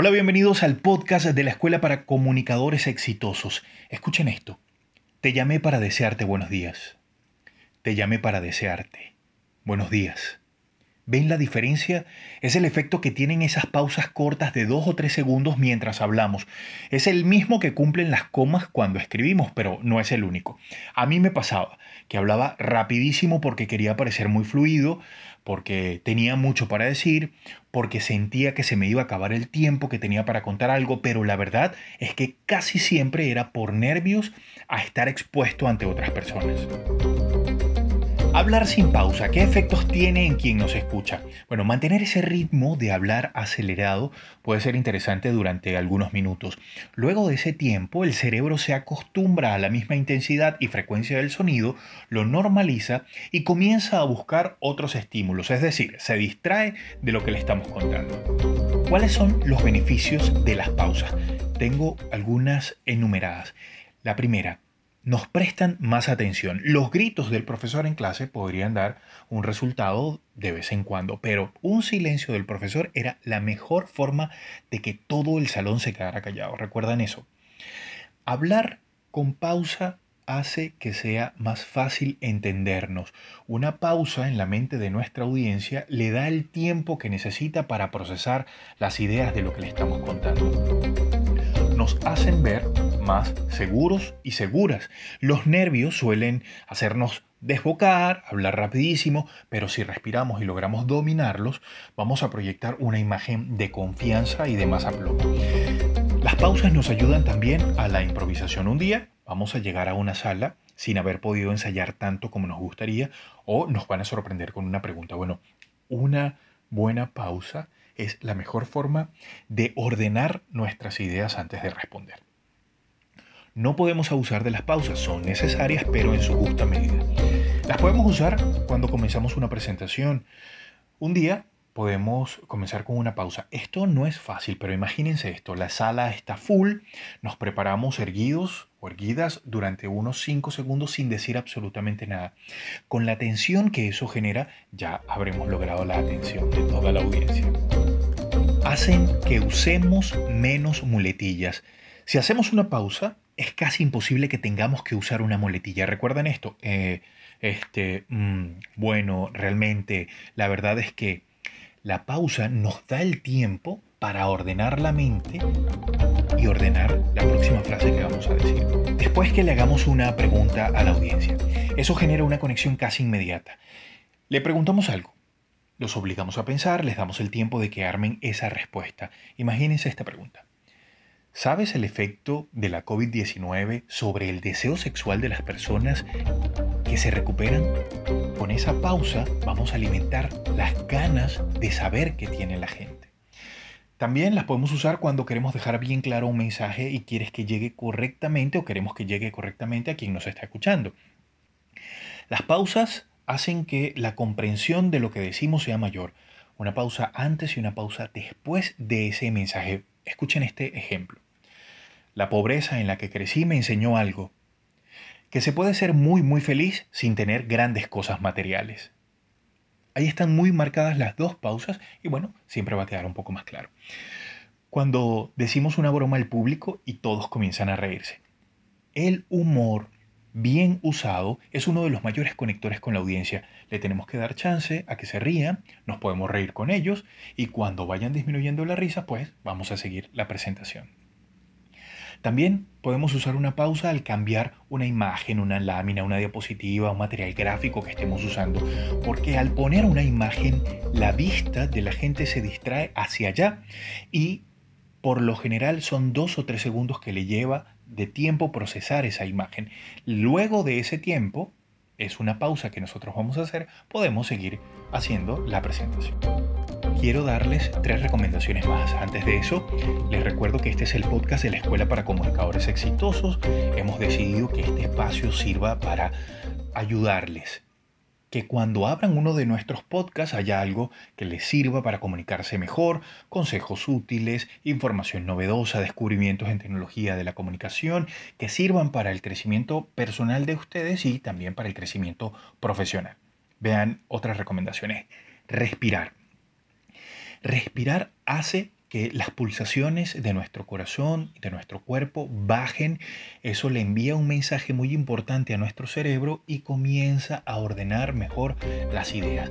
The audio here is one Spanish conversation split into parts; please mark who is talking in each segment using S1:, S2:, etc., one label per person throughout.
S1: Hola, bienvenidos al podcast de la Escuela para Comunicadores Exitosos. Escuchen esto. Te llamé para desearte buenos días. Te llamé para desearte buenos días. ¿Ven la diferencia? Es el efecto que tienen esas pausas cortas de dos o tres segundos mientras hablamos. Es el mismo que cumplen las comas cuando escribimos, pero no es el único. A mí me pasaba que hablaba rapidísimo porque quería parecer muy fluido, porque tenía mucho para decir, porque sentía que se me iba a acabar el tiempo que tenía para contar algo, pero la verdad es que casi siempre era por nervios a estar expuesto ante otras personas. Hablar sin pausa, ¿qué efectos tiene en quien nos escucha? Bueno, mantener ese ritmo de hablar acelerado puede ser interesante durante algunos minutos. Luego de ese tiempo, el cerebro se acostumbra a la misma intensidad y frecuencia del sonido, lo normaliza y comienza a buscar otros estímulos, es decir, se distrae de lo que le estamos contando. ¿Cuáles son los beneficios de las pausas? Tengo algunas enumeradas. La primera, nos prestan más atención. Los gritos del profesor en clase podrían dar un resultado de vez en cuando, pero un silencio del profesor era la mejor forma de que todo el salón se quedara callado. ¿Recuerdan eso? Hablar con pausa hace que sea más fácil entendernos. Una pausa en la mente de nuestra audiencia le da el tiempo que necesita para procesar las ideas de lo que le estamos contando. Hacen ver más seguros y seguras. Los nervios suelen hacernos desbocar, hablar rapidísimo, pero si respiramos y logramos dominarlos, vamos a proyectar una imagen de confianza y de más aplomo. Las pausas nos ayudan también a la improvisación. Un día vamos a llegar a una sala sin haber podido ensayar tanto como nos gustaría o nos van a sorprender con una pregunta. Bueno, una buena pausa es la mejor forma de ordenar nuestras ideas antes de responder. No podemos abusar de las pausas, son necesarias pero en su justa medida. Las podemos usar cuando comenzamos una presentación. Un día podemos comenzar con una pausa. Esto no es fácil, pero imagínense esto. La sala está full, nos preparamos erguidos o erguidas durante unos 5 segundos sin decir absolutamente nada. Con la tensión que eso genera, ya habremos logrado la atención de toda la audiencia. Hacen que usemos menos muletillas. Si hacemos una pausa, es casi imposible que tengamos que usar una muletilla. ¿Recuerdan esto? Eh, este, mm, bueno, realmente la verdad es que la pausa nos da el tiempo para ordenar la mente y ordenar la próxima frase que vamos a decir. Después que le hagamos una pregunta a la audiencia, eso genera una conexión casi inmediata. Le preguntamos algo, los obligamos a pensar, les damos el tiempo de que armen esa respuesta. Imagínense esta pregunta. ¿Sabes el efecto de la COVID-19 sobre el deseo sexual de las personas que se recuperan? Con esa pausa vamos a alimentar las ganas de saber que tiene la gente. También las podemos usar cuando queremos dejar bien claro un mensaje y quieres que llegue correctamente o queremos que llegue correctamente a quien nos está escuchando. Las pausas hacen que la comprensión de lo que decimos sea mayor. Una pausa antes y una pausa después de ese mensaje. Escuchen este ejemplo. La pobreza en la que crecí me enseñó algo, que se puede ser muy muy feliz sin tener grandes cosas materiales. Ahí están muy marcadas las dos pausas y bueno, siempre va a quedar un poco más claro. Cuando decimos una broma al público y todos comienzan a reírse. El humor bien usado es uno de los mayores conectores con la audiencia. Le tenemos que dar chance a que se rían, nos podemos reír con ellos y cuando vayan disminuyendo la risa, pues vamos a seguir la presentación. También podemos usar una pausa al cambiar una imagen, una lámina, una diapositiva, un material gráfico que estemos usando, porque al poner una imagen, la vista de la gente se distrae hacia allá y por lo general son dos o tres segundos que le lleva de tiempo procesar esa imagen. Luego de ese tiempo, es una pausa que nosotros vamos a hacer, podemos seguir haciendo la presentación quiero darles tres recomendaciones más. Antes de eso, les recuerdo que este es el podcast de la Escuela para Comunicadores Exitosos. Hemos decidido que este espacio sirva para ayudarles. Que cuando abran uno de nuestros podcasts haya algo que les sirva para comunicarse mejor, consejos útiles, información novedosa, descubrimientos en tecnología de la comunicación, que sirvan para el crecimiento personal de ustedes y también para el crecimiento profesional. Vean otras recomendaciones. Respirar. Respirar hace que las pulsaciones de nuestro corazón, de nuestro cuerpo bajen. Eso le envía un mensaje muy importante a nuestro cerebro y comienza a ordenar mejor las ideas.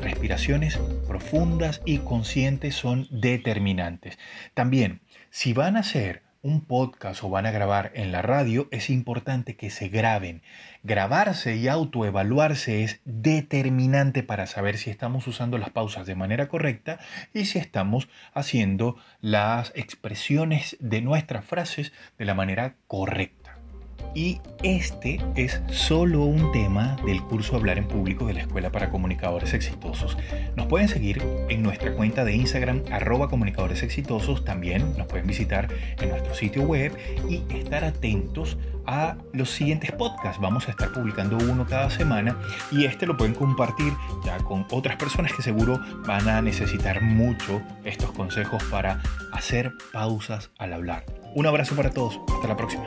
S1: Respiraciones profundas y conscientes son determinantes. También, si van a hacer un podcast o van a grabar en la radio, es importante que se graben. Grabarse y autoevaluarse es determinante para saber si estamos usando las pausas de manera correcta y si estamos haciendo las expresiones de nuestras frases de la manera correcta. Y este es solo un tema del curso Hablar en Público de la Escuela para Comunicadores Exitosos. Nos pueden seguir en nuestra cuenta de Instagram arroba comunicadores exitosos. También nos pueden visitar en nuestro sitio web y estar atentos a los siguientes podcasts. Vamos a estar publicando uno cada semana y este lo pueden compartir ya con otras personas que seguro van a necesitar mucho estos consejos para hacer pausas al hablar. Un abrazo para todos. Hasta la próxima.